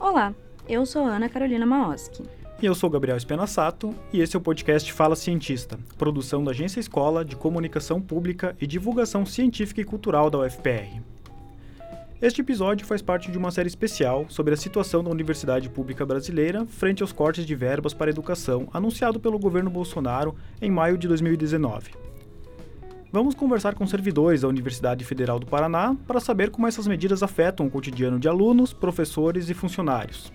Olá, eu sou Ana Carolina Maoski. E eu sou Gabriel Espenassato, e esse é o podcast Fala Cientista, produção da Agência Escola de Comunicação Pública e Divulgação Científica e Cultural da UFPR. Este episódio faz parte de uma série especial sobre a situação da Universidade Pública Brasileira frente aos cortes de verbas para a educação anunciado pelo governo Bolsonaro em maio de 2019. Vamos conversar com servidores da Universidade Federal do Paraná para saber como essas medidas afetam o cotidiano de alunos, professores e funcionários.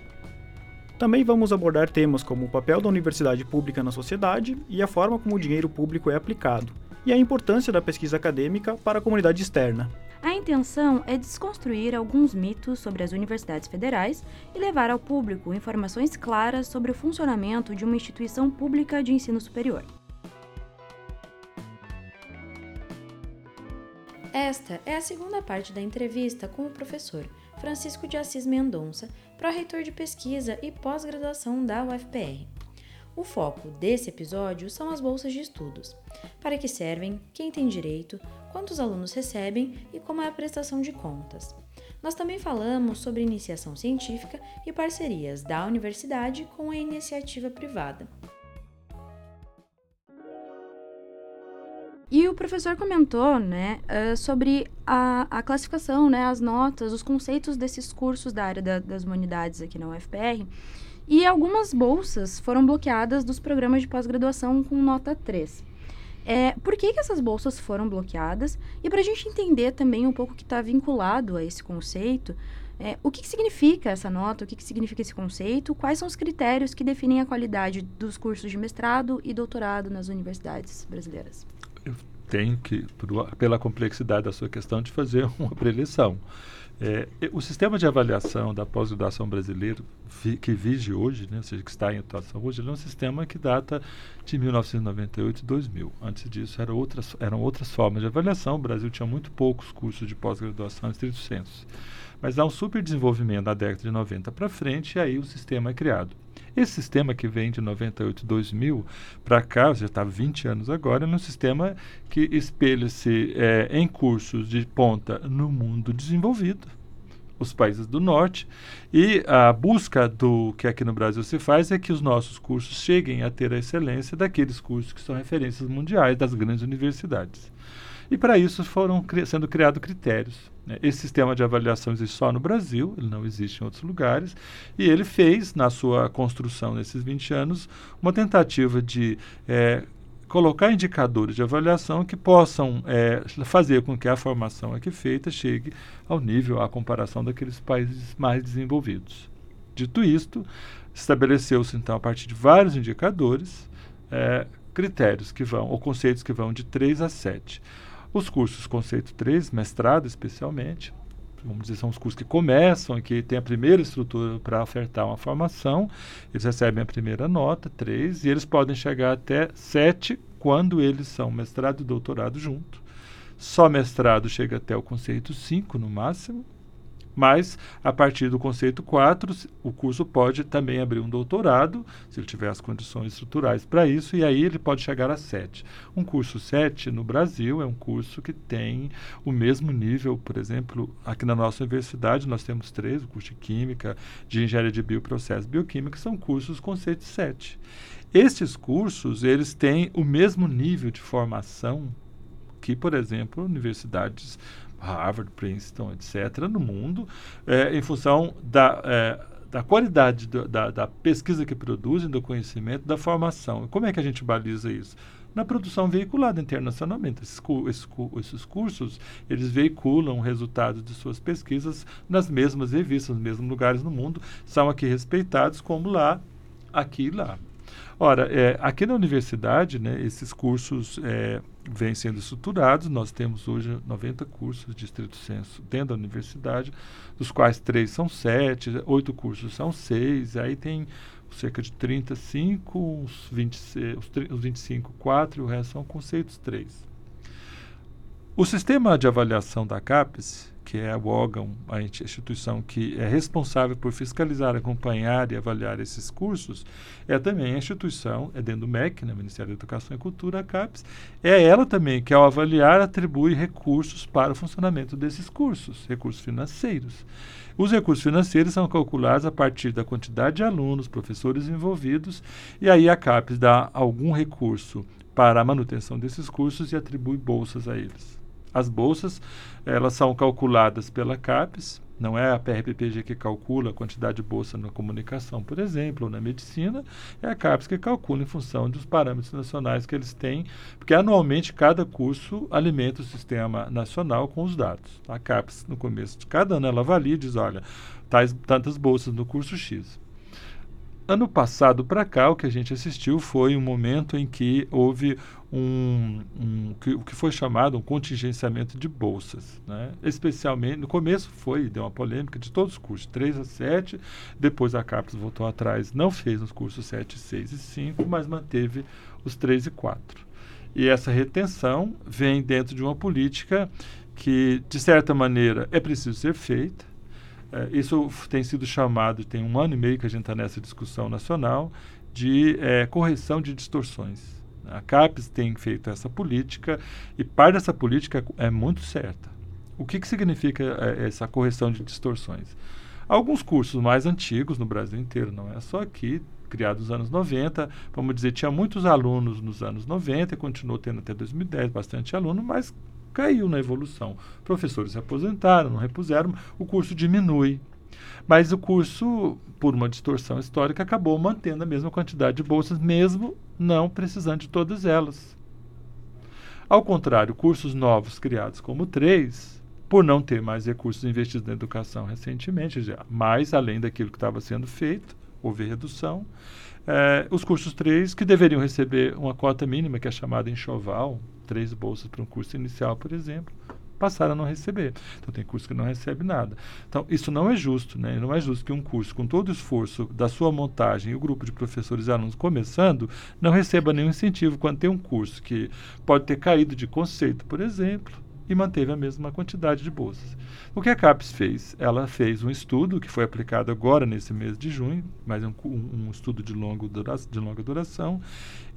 Também vamos abordar temas como o papel da universidade pública na sociedade e a forma como o dinheiro público é aplicado, e a importância da pesquisa acadêmica para a comunidade externa. A intenção é desconstruir alguns mitos sobre as universidades federais e levar ao público informações claras sobre o funcionamento de uma instituição pública de ensino superior. Esta é a segunda parte da entrevista com o professor Francisco de Assis Mendonça, pró-reitor de pesquisa e pós-graduação da UFPR. O foco desse episódio são as bolsas de estudos. Para que servem, quem tem direito, quantos alunos recebem e como é a prestação de contas. Nós também falamos sobre iniciação científica e parcerias da universidade com a iniciativa privada. E o professor comentou, né, uh, sobre a, a, classificação, né, as notas, os conceitos desses cursos da área da, das humanidades aqui na UFPR. E algumas bolsas foram bloqueadas dos programas de pós-graduação com nota 3. É, por que, que essas bolsas foram bloqueadas? E para a gente entender também um pouco que está vinculado a esse conceito, é, o que, que, significa essa nota, o que, que significa esse conceito, quais são os critérios que definem a qualidade dos cursos de mestrado e doutorado nas universidades brasileiras? Tenho que, por, pela complexidade da sua questão, de fazer uma preleção. É, o sistema de avaliação da pós-graduação brasileiro vi, que vige hoje, né, ou seja, que está em atuação hoje, é um sistema que data de 1998 e 2000. Antes disso, era outras, eram outras formas de avaliação. O Brasil tinha muito poucos cursos de pós-graduação estrito senso. Mas há um super desenvolvimento da década de 90 para frente e aí o sistema é criado. Esse sistema que vem de 98, 2000 para cá, já está 20 anos agora, é um sistema que espelha-se é, em cursos de ponta no mundo desenvolvido, os países do norte, e a busca do que aqui no Brasil se faz é que os nossos cursos cheguem a ter a excelência daqueles cursos que são referências mundiais das grandes universidades. E para isso foram cri sendo criados critérios. Né? Esse sistema de avaliação existe só no Brasil, ele não existe em outros lugares, e ele fez, na sua construção nesses 20 anos, uma tentativa de é, colocar indicadores de avaliação que possam é, fazer com que a formação aqui feita chegue ao nível, à comparação daqueles países mais desenvolvidos. Dito isto, estabeleceu-se então, a partir de vários indicadores, é, critérios que vão, ou conceitos que vão de 3 a 7. Os cursos conceito 3, mestrado especialmente, vamos dizer, são os cursos que começam que têm a primeira estrutura para ofertar uma formação, eles recebem a primeira nota, 3, e eles podem chegar até 7 quando eles são mestrado e doutorado junto. Só mestrado chega até o conceito 5 no máximo, mas, a partir do conceito 4, o curso pode também abrir um doutorado, se ele tiver as condições estruturais para isso, e aí ele pode chegar a 7. Um curso 7 no Brasil é um curso que tem o mesmo nível, por exemplo, aqui na nossa universidade nós temos três, o curso de Química, de Engenharia de Bioprocesso Bioquímica, são cursos conceito 7. Estes cursos, eles têm o mesmo nível de formação que, por exemplo, universidades Harvard, Princeton, etc., no mundo, é, em função da, é, da qualidade do, da, da, pesquisa que produzem, do conhecimento, da formação. Como é que a gente baliza isso? Na produção veiculada internacionalmente. Esses, esses, esses cursos, eles veiculam resultados de suas pesquisas nas mesmas revistas, nos mesmos lugares no mundo, são aqui respeitados como lá, aqui e lá. Ora, é, aqui na universidade, né, esses cursos é, vêm sendo estruturados. Nós temos hoje 90 cursos de estrito senso dentro da universidade, dos quais três são sete, oito cursos são seis, aí tem cerca de 35, uns, 20, os, os 25, 4 e o resto são conceitos 3. O sistema de avaliação da CAPES, que é o órgão, a instituição que é responsável por fiscalizar, acompanhar e avaliar esses cursos, é também a instituição, é dentro do MEC, né, Ministério da Educação e Cultura, a CAPES, é ela também que, ao avaliar, atribui recursos para o funcionamento desses cursos, recursos financeiros. Os recursos financeiros são calculados a partir da quantidade de alunos, professores envolvidos, e aí a CAPES dá algum recurso para a manutenção desses cursos e atribui bolsas a eles. As bolsas, elas são calculadas pela CAPES, não é a PRPPG que calcula a quantidade de bolsa na comunicação, por exemplo, ou na medicina, é a CAPES que calcula em função dos parâmetros nacionais que eles têm, porque anualmente cada curso alimenta o sistema nacional com os dados. A CAPES, no começo de cada ano, ela avalia e diz, olha, tais, tantas bolsas no curso X. Ano passado para cá, o que a gente assistiu foi um momento em que houve um, um que, o que foi chamado um contingenciamento de bolsas. Né? Especialmente, no começo foi, deu uma polêmica de todos os cursos, 3 a 7, depois a CAPES voltou atrás, não fez os cursos 7, 6 e 5, mas manteve os 3 e 4. E essa retenção vem dentro de uma política que, de certa maneira, é preciso ser feita, é, isso tem sido chamado, tem um ano e meio que a gente está nessa discussão nacional, de é, correção de distorções. A CAPES tem feito essa política e parte dessa política é muito certa. O que, que significa é, essa correção de distorções? Alguns cursos mais antigos no Brasil inteiro, não é só aqui, criados nos anos 90, vamos dizer, tinha muitos alunos nos anos 90 e continuou tendo até 2010 bastante aluno, mas caiu na evolução. Professores se aposentaram, não repuseram, o curso diminui. Mas o curso, por uma distorção histórica, acabou mantendo a mesma quantidade de bolsas, mesmo não precisando de todas elas. Ao contrário, cursos novos criados como três, por não ter mais recursos investidos na educação recentemente, já, mais além daquilo que estava sendo feito, houve redução. É, os cursos três, que deveriam receber uma cota mínima, que é chamada enxoval, três bolsas para um curso inicial, por exemplo, passaram a não receber. Então, tem curso que não recebe nada. Então, isso não é justo, né? Não é justo que um curso, com todo o esforço da sua montagem e o grupo de professores e alunos começando, não receba nenhum incentivo quando tem um curso que pode ter caído de conceito, por exemplo, e manteve a mesma quantidade de bolsas. O que a CAPES fez? Ela fez um estudo que foi aplicado agora nesse mês de junho, mas um, um, estudo de, longo dura de longa duração,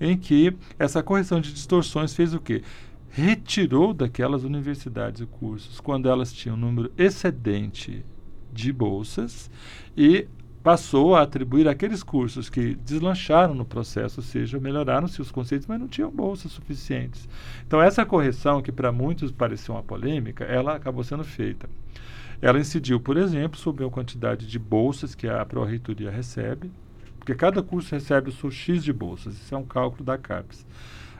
em que essa correção de distorções fez o quê? Retirou daquelas universidades e cursos, quando elas tinham um número excedente de bolsas, e passou a atribuir aqueles cursos que deslancharam no processo, ou seja, melhoraram-se os conceitos, mas não tinham bolsas suficientes. Então, essa correção, que para muitos pareceu uma polêmica, ela acabou sendo feita. Ela incidiu, por exemplo, sobre a quantidade de bolsas que a Pró-Reitoria recebe, porque cada curso recebe o seu X de bolsas, isso é um cálculo da CAPES.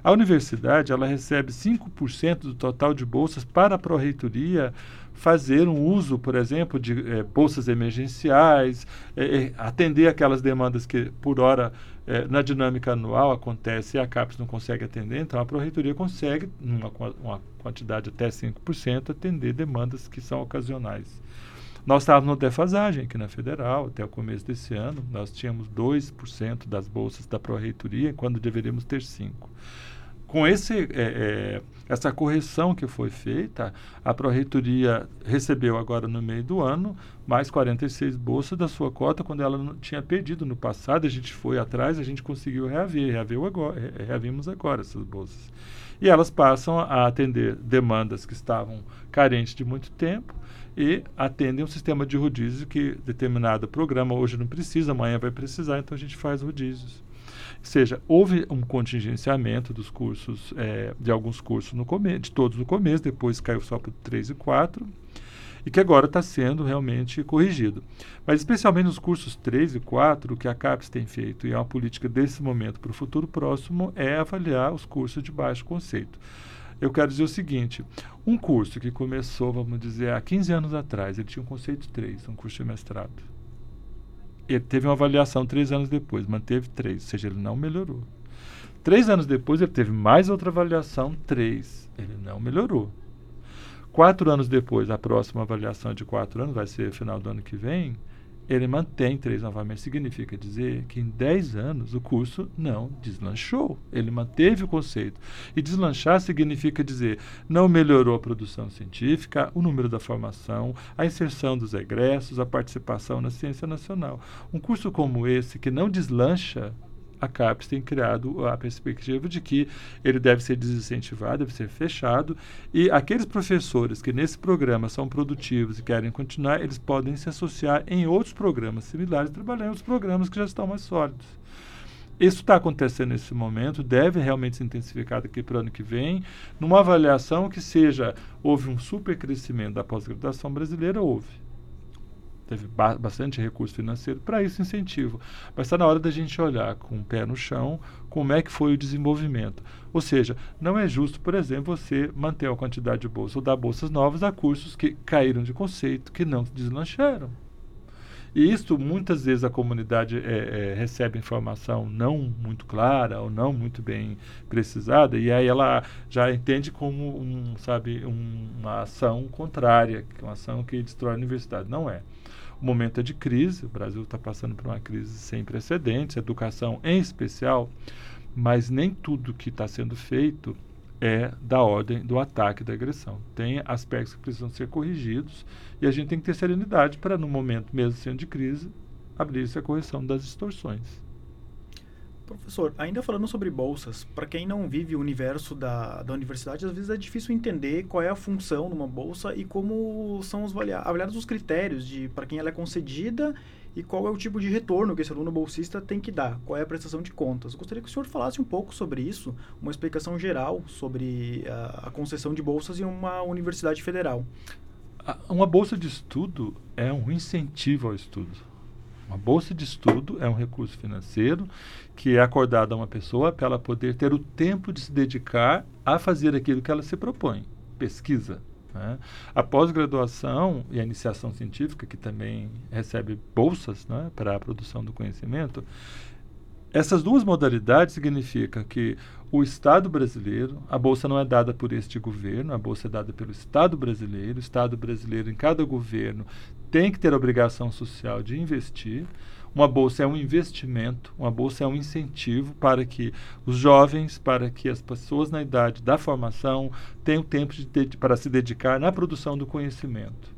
A universidade ela recebe 5% do total de bolsas para a pró-reitoria fazer um uso, por exemplo, de eh, bolsas emergenciais, eh, atender aquelas demandas que, por hora, eh, na dinâmica anual acontece e a CAPES não consegue atender, então a Pró-Reitoria consegue, numa uma quantidade até 5%, atender demandas que são ocasionais. Nós estávamos no defasagem aqui na Federal, até o começo desse ano, nós tínhamos 2% das bolsas da Pró-Reitoria, quando deveríamos ter 5% com esse, é, é, essa correção que foi feita, a Pró-Reitoria recebeu agora no meio do ano mais 46 bolsas da sua cota, quando ela não tinha perdido no passado, a gente foi atrás, a gente conseguiu reaver, reaveu agora, reavimos agora essas bolsas. E elas passam a atender demandas que estavam carentes de muito tempo e atendem um sistema de rodízio que determinado programa hoje não precisa, amanhã vai precisar, então a gente faz rodízios seja, houve um contingenciamento dos cursos, é, de alguns cursos no começo, de todos no começo, depois caiu só para 3 e 4, e que agora está sendo realmente corrigido. Mas especialmente nos cursos 3 e 4, o que a CAPES tem feito, e é uma política desse momento para o futuro próximo, é avaliar os cursos de baixo conceito. Eu quero dizer o seguinte: um curso que começou, vamos dizer, há 15 anos atrás, ele tinha um conceito 3, um curso de mestrado ele teve uma avaliação três anos depois, manteve três, ou seja, ele não melhorou. Três anos depois, ele teve mais outra avaliação, três, ele não melhorou. Quatro anos depois, a próxima avaliação de quatro anos, vai ser final do ano que vem, ele mantém três novamente, significa dizer que em 10 anos o curso não deslanchou. Ele manteve o conceito. E deslanchar significa dizer não melhorou a produção científica, o número da formação, a inserção dos egressos, a participação na ciência nacional. Um curso como esse, que não deslancha, a CAPES tem criado a perspectiva de que ele deve ser desincentivado, deve ser fechado, e aqueles professores que nesse programa são produtivos e querem continuar, eles podem se associar em outros programas similares, trabalhar em outros programas que já estão mais sólidos. Isso está acontecendo nesse momento, deve realmente ser intensificado aqui para o ano que vem, numa avaliação que seja, houve um supercrescimento da pós-graduação brasileira, houve teve ba bastante recurso financeiro para isso incentivo. Mas está na hora da gente olhar com o pé no chão como é que foi o desenvolvimento. Ou seja, não é justo, por exemplo, você manter a quantidade de bolsas ou dar bolsas novas a cursos que caíram de conceito, que não deslancharam. E isso, muitas vezes, a comunidade é, é, recebe informação não muito clara ou não muito bem precisada, e aí ela já entende como um, sabe, um, uma ação contrária, uma ação que destrói a universidade. Não é. O momento é de crise, o Brasil está passando por uma crise sem precedentes, educação em especial, mas nem tudo que está sendo feito é da ordem do ataque da agressão. Tem aspectos que precisam ser corrigidos e a gente tem que ter serenidade para, no momento mesmo sendo de crise, abrir-se a correção das distorções. Professor, ainda falando sobre bolsas, para quem não vive o universo da, da universidade, às vezes é difícil entender qual é a função numa bolsa e como são os avaliados os critérios de para quem ela é concedida e qual é o tipo de retorno que esse aluno bolsista tem que dar, qual é a prestação de contas. Eu gostaria que o senhor falasse um pouco sobre isso, uma explicação geral sobre a, a concessão de bolsas em uma universidade federal. Uma bolsa de estudo é um incentivo ao estudo uma bolsa de estudo é um recurso financeiro que é acordado a uma pessoa para ela poder ter o tempo de se dedicar a fazer aquilo que ela se propõe, pesquisa. Né? A pós-graduação e a iniciação científica, que também recebe bolsas né, para a produção do conhecimento, essas duas modalidades significam que o Estado brasileiro, a bolsa não é dada por este governo, a bolsa é dada pelo Estado brasileiro. O Estado brasileiro, em cada governo, tem que ter a obrigação social de investir. Uma bolsa é um investimento, uma bolsa é um incentivo para que os jovens, para que as pessoas na idade da formação tenham tempo de, para se dedicar na produção do conhecimento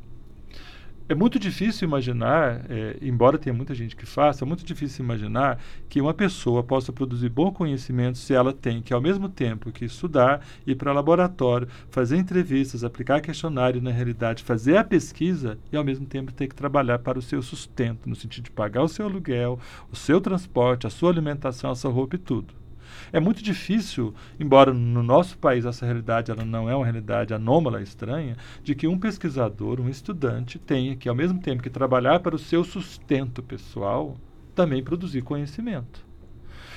é muito difícil imaginar, é, embora tenha muita gente que faça, é muito difícil imaginar que uma pessoa possa produzir bom conhecimento se ela tem que, ao mesmo tempo que estudar, ir para laboratório, fazer entrevistas, aplicar questionário na realidade, fazer a pesquisa e, ao mesmo tempo, ter que trabalhar para o seu sustento, no sentido de pagar o seu aluguel, o seu transporte, a sua alimentação, a sua roupa e tudo. É muito difícil, embora no nosso país essa realidade ela não é uma realidade anômala, estranha, de que um pesquisador, um estudante, tenha que, ao mesmo tempo que trabalhar para o seu sustento pessoal, também produzir conhecimento.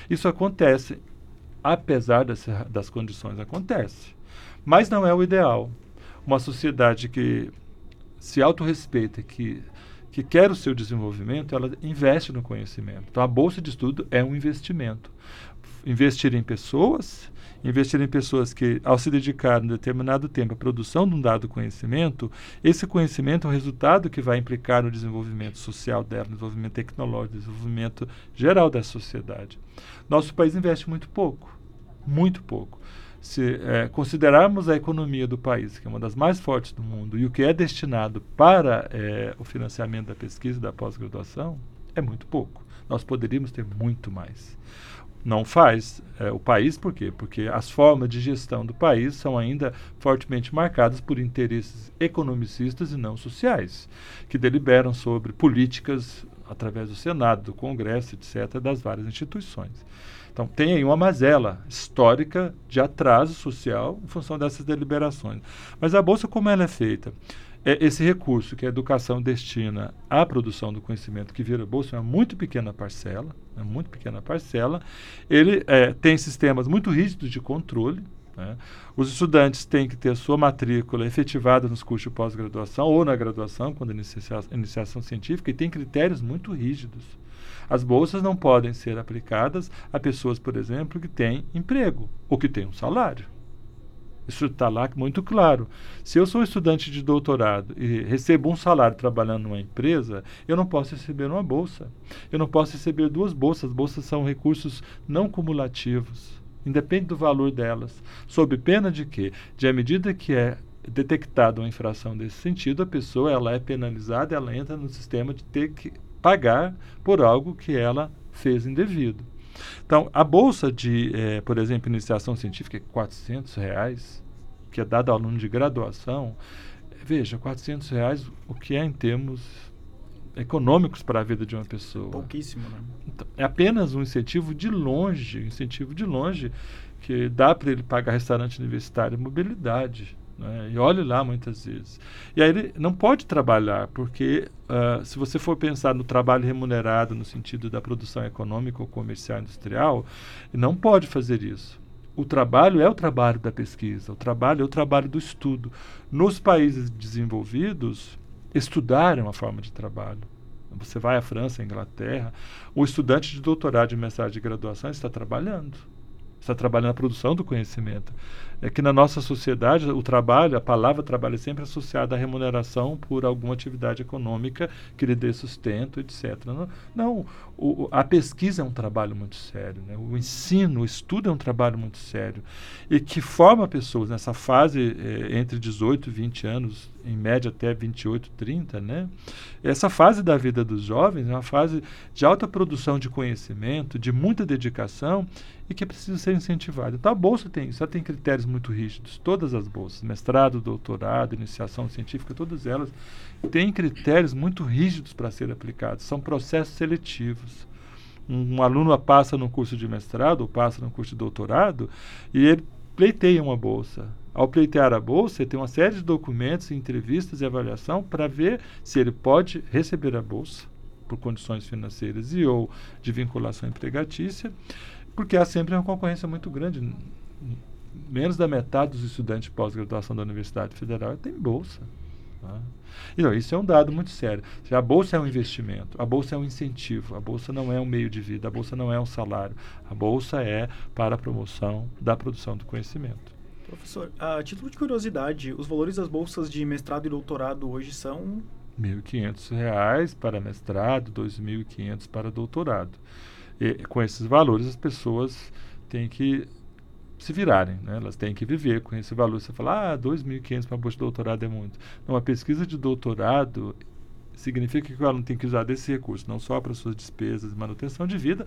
Isso acontece, apesar das, das condições, acontece. Mas não é o ideal. Uma sociedade que se autorrespeita, que que quer o seu desenvolvimento, ela investe no conhecimento. Então, a bolsa de estudo é um investimento investir em pessoas, investir em pessoas que, ao se dedicar um determinado tempo à produção de um dado conhecimento, esse conhecimento é o resultado que vai implicar no desenvolvimento social dela, no desenvolvimento tecnológico, no desenvolvimento geral da sociedade. Nosso país investe muito pouco, muito pouco. Se é, considerarmos a economia do país, que é uma das mais fortes do mundo, e o que é destinado para é, o financiamento da pesquisa e da pós-graduação, é muito pouco. Nós poderíamos ter muito mais não faz é, o país, por quê? Porque as formas de gestão do país são ainda fortemente marcadas por interesses economicistas e não sociais, que deliberam sobre políticas através do Senado, do Congresso, etc., das várias instituições. Então, tem aí uma mazela histórica de atraso social em função dessas deliberações. Mas a Bolsa, como ela é feita? É, esse recurso que a educação destina à produção do conhecimento que vira bolsa é uma muito pequena parcela, é muito pequena parcela. Ele é, tem sistemas muito rígidos de controle. Né? Os estudantes têm que ter sua matrícula efetivada nos cursos de pós-graduação ou na graduação, quando iniciação, iniciação científica, e tem critérios muito rígidos. As bolsas não podem ser aplicadas a pessoas, por exemplo, que têm emprego ou que têm um salário. Isso está lá muito claro. Se eu sou estudante de doutorado e recebo um salário trabalhando numa empresa, eu não posso receber uma bolsa. Eu não posso receber duas bolsas. Bolsas são recursos não cumulativos, independe do valor delas. Sob pena de que, de à medida que é detectada uma infração desse sentido, a pessoa ela é penalizada, ela entra no sistema de ter que pagar por algo que ela fez indevido. Então, a bolsa de, eh, por exemplo, iniciação científica é 400 reais, que é dada ao aluno de graduação. Veja, 400 reais, o que é em termos econômicos para a vida de uma pessoa. Pouquíssimo, né? Então, é apenas um incentivo de longe, incentivo de longe, que dá para ele pagar restaurante universitário e mobilidade. Né? E olhe lá muitas vezes. E aí ele não pode trabalhar, porque uh, se você for pensar no trabalho remunerado no sentido da produção econômica ou comercial industrial, não pode fazer isso. O trabalho é o trabalho da pesquisa, o trabalho é o trabalho do estudo. Nos países desenvolvidos, estudar é uma forma de trabalho. Você vai à França, à Inglaterra, o estudante de doutorado, de mestrado de graduação está trabalhando está trabalhando na produção do conhecimento. É que na nossa sociedade o trabalho, a palavra trabalho é sempre associada à remuneração por alguma atividade econômica que lhe dê sustento, etc. Não, não o, a pesquisa é um trabalho muito sério, né? o ensino, o estudo é um trabalho muito sério e que forma pessoas nessa fase eh, entre 18 e 20 anos, em média até 28, 30, né? Essa fase da vida dos jovens é uma fase de alta produção de conhecimento, de muita dedicação e que precisa ser incentivada. Então a bolsa tem ela tem critérios muito rígidos, todas as bolsas, mestrado, doutorado, iniciação científica, todas elas têm critérios muito rígidos para serem aplicados, são processos seletivos. Um aluno passa no curso de mestrado ou passa no curso de doutorado e ele pleiteia uma bolsa. Ao pleitear a bolsa, ele tem uma série de documentos, entrevistas e avaliação para ver se ele pode receber a bolsa por condições financeiras e ou de vinculação empregatícia porque há sempre uma concorrência muito grande. Menos da metade dos estudantes de pós-graduação da Universidade Federal tem bolsa. Tá? Então, isso é um dado muito sério. A bolsa é um investimento, a bolsa é um incentivo, a bolsa não é um meio de vida, a bolsa não é um salário. A bolsa é para a promoção da produção do conhecimento. Professor, a título de curiosidade, os valores das bolsas de mestrado e doutorado hoje são R$ 1.500 para mestrado, R$ 2.500 para doutorado. E, com esses valores, as pessoas têm que se virarem, né? elas têm que viver com esse valor. Você fala, ah, 2.500 para bolsa de doutorado é muito. Uma pesquisa de doutorado significa que o aluno tem que usar desse recurso, não só para suas despesas e manutenção de vida,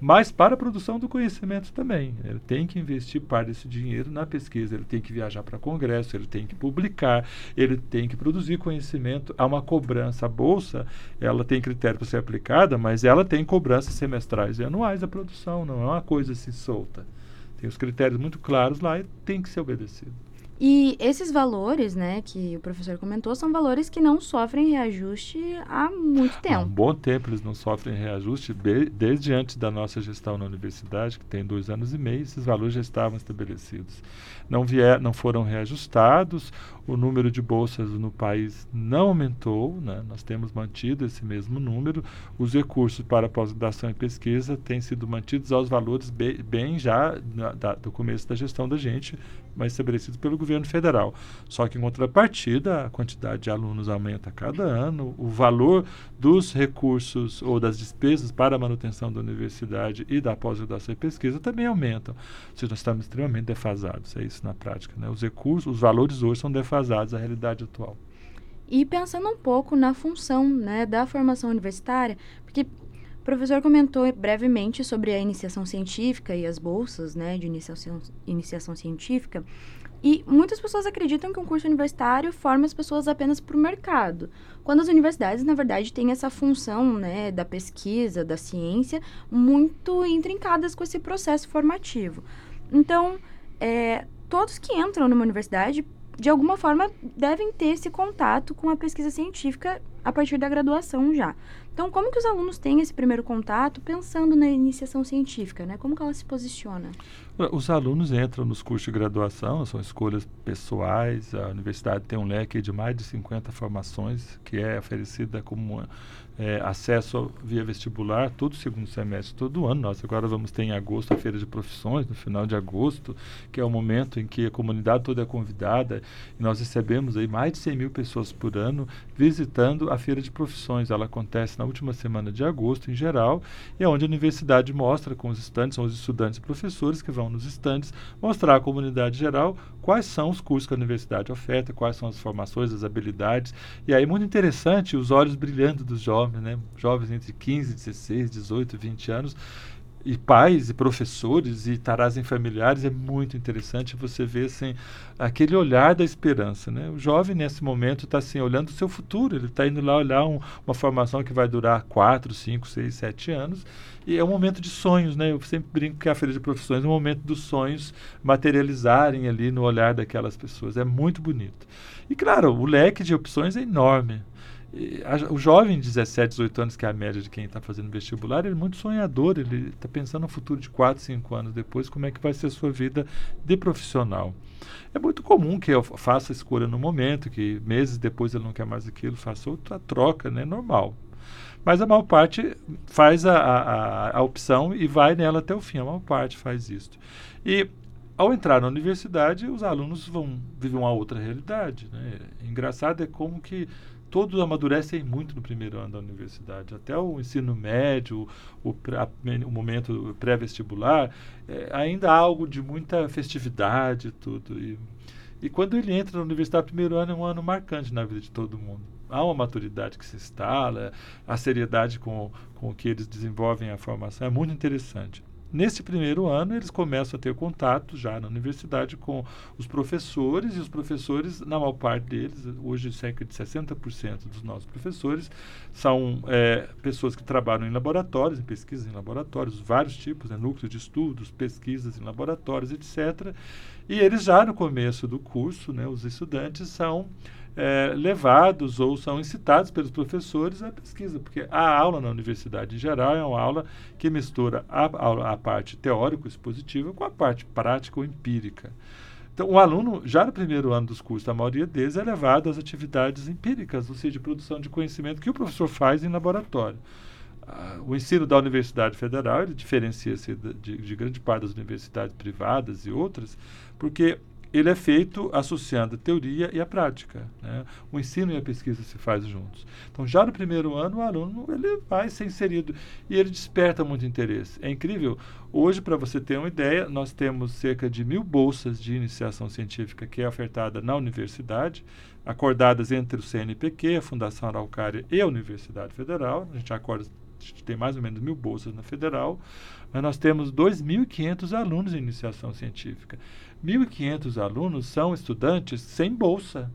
mas para a produção do conhecimento também. Ele tem que investir parte desse dinheiro na pesquisa, ele tem que viajar para congresso, ele tem que publicar, ele tem que produzir conhecimento. Há uma cobrança. A bolsa, ela tem critério para ser aplicada, mas ela tem cobranças semestrais e anuais da produção, não é uma coisa assim solta. Tem os critérios muito claros lá e tem que ser obedecido. E esses valores, né, que o professor comentou, são valores que não sofrem reajuste há muito tempo. Há um bom tempo eles não sofrem reajuste, desde antes da nossa gestão na universidade, que tem dois anos e meio, esses valores já estavam estabelecidos. Não, vier, não foram reajustados, o número de bolsas no país não aumentou, né? nós temos mantido esse mesmo número, os recursos para pós-graduação e pesquisa têm sido mantidos aos valores bem, bem já na, da, do começo da gestão da gente, mas estabelecidos pelo governo federal. Só que, em contrapartida, a quantidade de alunos aumenta a cada ano, o valor dos recursos ou das despesas para a manutenção da universidade e da pós-graduação e pesquisa também aumentam. Ou seja, nós estamos extremamente defasados, é isso na prática. Né? Os recursos, os valores hoje são defasados à realidade atual. E pensando um pouco na função né, da formação universitária, porque professor comentou brevemente sobre a iniciação científica e as bolsas né, de iniciação, iniciação científica. E muitas pessoas acreditam que um curso universitário forma as pessoas apenas para o mercado, quando as universidades, na verdade, têm essa função né, da pesquisa, da ciência, muito intrincadas com esse processo formativo. Então, é, todos que entram numa universidade, de alguma forma, devem ter esse contato com a pesquisa científica a partir da graduação já. Então, como que os alunos têm esse primeiro contato pensando na iniciação científica, né? Como que ela se posiciona? Os alunos entram nos cursos de graduação, são escolhas pessoais, a universidade tem um leque de mais de 50 formações que é oferecida como é, acesso via vestibular todo segundo semestre, todo ano. Nós agora vamos ter em agosto a Feira de Profissões, no final de agosto, que é o momento em que a comunidade toda é convidada e nós recebemos aí mais de 100 mil pessoas por ano visitando a Feira de Profissões. Ela acontece na última semana de agosto, em geral, e é onde a universidade mostra com os estantes, são os estudantes e professores que vão nos estantes, mostrar à comunidade geral quais são os cursos que a universidade oferta, quais são as formações, as habilidades. E aí, muito interessante, os olhos brilhando dos jovens, né? jovens entre 15, 16, 18, 20 anos, e pais e professores e tarazem familiares é muito interessante você ver assim, aquele olhar da esperança né? O jovem nesse momento está assim olhando o seu futuro. Ele está indo lá olhar um, uma formação que vai durar quatro cinco seis sete anos. E é um momento de sonhos né? Eu sempre brinco que a feira de profissões é um momento dos sonhos materializarem ali no olhar daquelas pessoas. É muito bonito. E claro o leque de opções é enorme o jovem de 17, 18 anos, que é a média de quem está fazendo vestibular, ele é muito sonhador, ele está pensando no futuro de 4, 5 anos depois, como é que vai ser a sua vida de profissional. É muito comum que eu faça a escolha no momento, que meses depois ele não quer mais aquilo, faça outra troca, né? Normal. Mas a maior parte faz a, a, a opção e vai nela até o fim. A maior parte faz isso. E ao entrar na universidade, os alunos vão viver uma outra realidade. Né? Engraçado é como que todos amadurecem muito no primeiro ano da universidade. Até o ensino médio, o, o momento pré-vestibular, é, ainda há algo de muita festividade tudo. E, e quando ele entra na universidade, primeiro ano é um ano marcante na vida de todo mundo. Há uma maturidade que se instala, a seriedade com, com que eles desenvolvem a formação é muito interessante. Nesse primeiro ano, eles começam a ter contato já na universidade com os professores, e os professores, na maior parte deles, hoje cerca de 60% dos nossos professores, são é, pessoas que trabalham em laboratórios, em pesquisas em laboratórios, vários tipos, né, núcleos de estudos, pesquisas em laboratórios, etc. E eles já no começo do curso, né, os estudantes são é, levados ou são incitados pelos professores à pesquisa, porque a aula na universidade em geral é uma aula que mistura a, a, a parte teórico-expositiva com a parte prática ou empírica. Então, o aluno, já no primeiro ano dos cursos, a maioria deles é levado às atividades empíricas, ou seja, de produção de conhecimento que o professor faz em laboratório. Uh, o ensino da Universidade Federal diferencia-se de, de grande parte das universidades privadas e outras, porque ele é feito associando a teoria e a prática. Né? O ensino e a pesquisa se fazem juntos. Então, já no primeiro ano, o aluno ele vai ser inserido e ele desperta muito interesse. É incrível. Hoje, para você ter uma ideia, nós temos cerca de mil bolsas de iniciação científica que é ofertada na universidade, acordadas entre o CNPq, a Fundação Araucária e a Universidade Federal. A gente acorda tem mais ou menos mil bolsas na federal, mas nós temos 2.500 alunos em iniciação científica. 1.500 alunos são estudantes sem bolsa,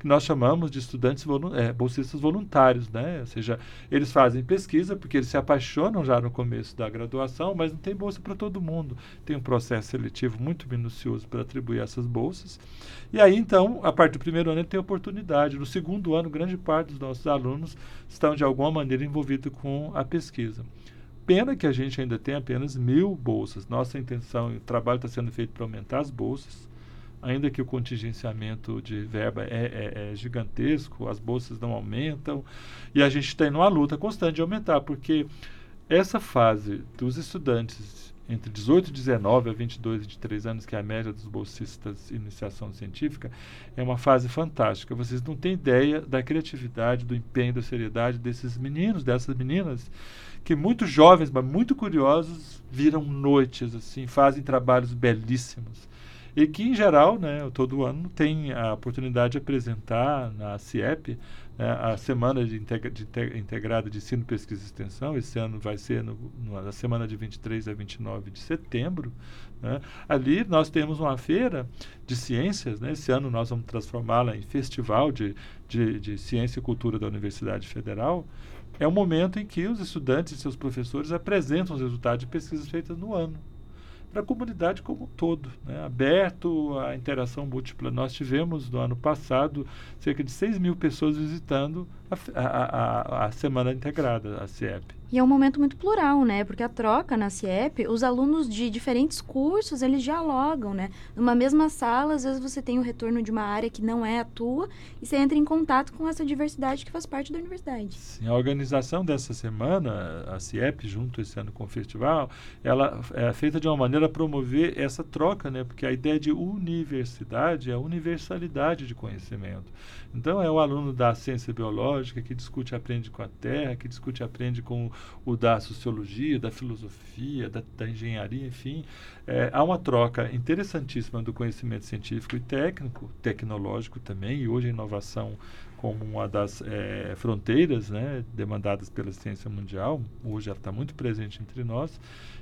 que nós chamamos de estudantes é, bolsistas voluntários, né? Ou seja, eles fazem pesquisa porque eles se apaixonam já no começo da graduação, mas não tem bolsa para todo mundo. Tem um processo seletivo muito minucioso para atribuir essas bolsas. E aí, então, a partir do primeiro ano ele tem oportunidade. No segundo ano, grande parte dos nossos alunos estão de alguma maneira envolvidos com a pesquisa. Pena que a gente ainda tem apenas mil bolsas. Nossa intenção, o trabalho está sendo feito para aumentar as bolsas, ainda que o contingenciamento de verba é, é, é gigantesco, as bolsas não aumentam, e a gente está em uma luta constante de aumentar, porque essa fase dos estudantes entre 18 e 19 a 22 e 23 anos, que é a média dos bolsistas iniciação científica, é uma fase fantástica. Vocês não têm ideia da criatividade, do empenho, da seriedade desses meninos, dessas meninas, que muito jovens, mas muito curiosos, viram noites, assim, fazem trabalhos belíssimos. E que, em geral, né, todo ano tem a oportunidade de apresentar na CIEP né, a Semana de, integra de Integrada de Ensino, Pesquisa e Extensão. Esse ano vai ser no, na semana de 23 a 29 de setembro. Né. Ali nós temos uma feira de ciências. Né. Esse ano nós vamos transformá-la em Festival de, de, de Ciência e Cultura da Universidade Federal é o momento em que os estudantes e seus professores apresentam os resultados de pesquisas feitas no ano. Para a comunidade como um todo, né? aberto à interação múltipla. Nós tivemos no ano passado cerca de 6 mil pessoas visitando a, a, a, a Semana Integrada, a CIEP. E é um momento muito plural, né? Porque a troca na CIEP, os alunos de diferentes cursos, eles dialogam, né? Numa mesma sala, às vezes você tem o retorno de uma área que não é a tua e você entra em contato com essa diversidade que faz parte da universidade. Sim, a organização dessa semana, a CIEP, junto esse ano com o festival, ela é feita de uma maneira a promover essa troca, né? Porque a ideia de universidade é a universalidade de conhecimento. Então, é o aluno da ciência biológica que discute e aprende com a terra, que discute e aprende com o da sociologia, da filosofia, da, da engenharia, enfim. É, há uma troca interessantíssima do conhecimento científico e técnico, tecnológico também, e hoje a inovação como uma das é, fronteiras né, demandadas pela ciência mundial, hoje ela está muito presente entre nós.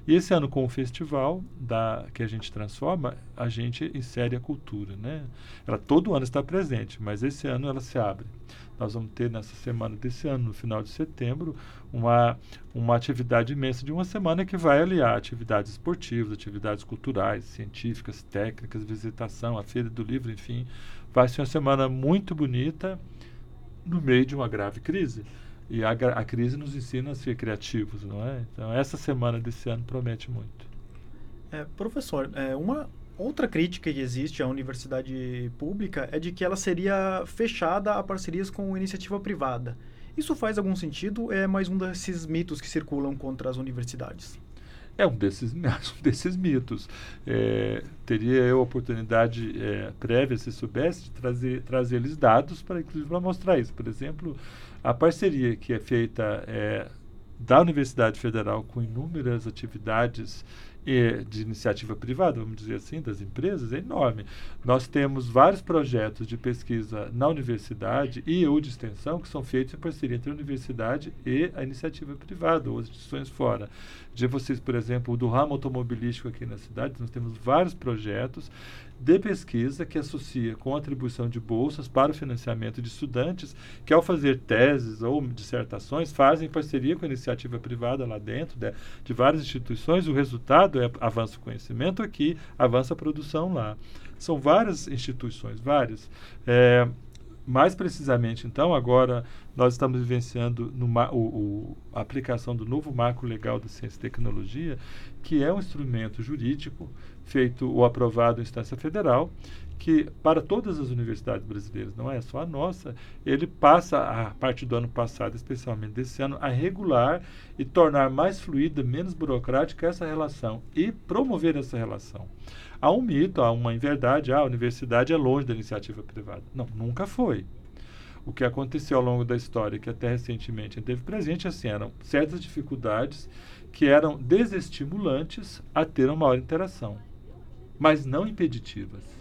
E esse ano, com o festival da, que a gente transforma, a gente insere a cultura. Né? Ela todo ano está presente, mas esse ano ela se abre. Nós vamos ter nessa semana desse ano, no final de setembro, uma, uma atividade imensa de uma semana que vai aliar atividades esportivas, atividades culturais, científicas, técnicas, visitação, a Feira do Livro, enfim. Vai ser uma semana muito bonita no meio de uma grave crise. E a, a crise nos ensina a ser criativos, não é? Então, essa semana desse ano promete muito. É, professor, é, uma outra crítica que existe à universidade pública é de que ela seria fechada a parcerias com iniciativa privada. Isso faz algum sentido? É mais um desses mitos que circulam contra as universidades? É um desses, um desses mitos. É, teria eu a oportunidade é, prévia, se soubesse, de trazer, trazer eles dados para, inclusive, para mostrar isso. Por exemplo, a parceria que é feita é, da Universidade Federal com inúmeras atividades de iniciativa privada, vamos dizer assim, das empresas, é enorme. Nós temos vários projetos de pesquisa na universidade e ou de extensão que são feitos em parceria entre a universidade e a iniciativa privada ou as instituições fora. De vocês, por exemplo, do ramo automobilístico aqui na cidade, nós temos vários projetos de pesquisa que associa com a atribuição de bolsas para o financiamento de estudantes que, ao fazer teses ou dissertações, fazem parceria com a iniciativa privada lá dentro de, de várias instituições. O resultado é avança o conhecimento aqui, avança a produção lá. São várias instituições, várias. É, mais precisamente, então, agora nós estamos vivenciando o, o, a aplicação do novo marco legal da ciência e tecnologia, que é um instrumento jurídico feito ou aprovado em instância federal, que para todas as universidades brasileiras, não é só a nossa, ele passa, a partir do ano passado, especialmente desse ano, a regular e tornar mais fluida, menos burocrática essa relação e promover essa relação. Há um mito, há uma inverdade, ah, a universidade é longe da iniciativa privada. Não, nunca foi. O que aconteceu ao longo da história, que até recentemente teve presente, assim, eram certas dificuldades que eram desestimulantes a ter uma maior interação mas não impeditivas.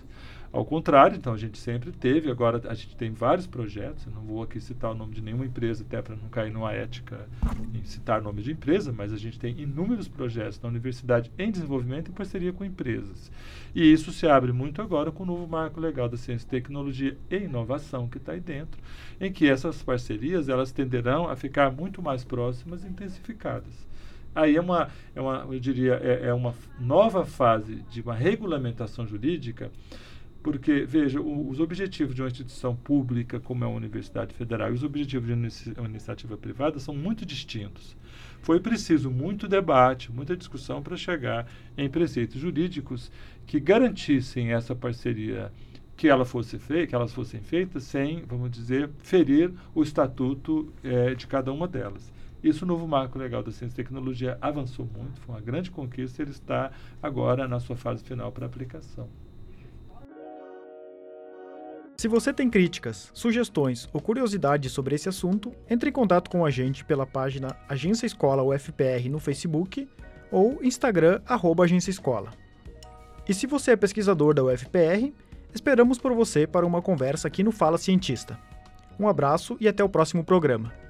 Ao contrário, então a gente sempre teve, agora a gente tem vários projetos, eu não vou aqui citar o nome de nenhuma empresa, até para não cair numa ética em citar nome de empresa, mas a gente tem inúmeros projetos na universidade em desenvolvimento em parceria com empresas. E isso se abre muito agora com o novo marco legal da ciência, tecnologia e inovação que está aí dentro, em que essas parcerias elas tenderão a ficar muito mais próximas e intensificadas. Aí é uma, é uma eu diria, é, é uma nova fase de uma regulamentação jurídica, porque, veja, o, os objetivos de uma instituição pública, como é a Universidade Federal, e os objetivos de uma iniciativa privada são muito distintos. Foi preciso muito debate, muita discussão para chegar em preceitos jurídicos que garantissem essa parceria que ela fosse feita, que elas fossem feitas sem, vamos dizer, ferir o estatuto eh, de cada uma delas. Isso o novo marco legal da ciência e tecnologia avançou muito, foi uma grande conquista, ele está agora na sua fase final para aplicação. Se você tem críticas, sugestões ou curiosidades sobre esse assunto, entre em contato com a gente pela página Agência Escola UFPR no Facebook ou Instagram arroba Agência Escola. E se você é pesquisador da UFPR, esperamos por você para uma conversa aqui no Fala Cientista. Um abraço e até o próximo programa.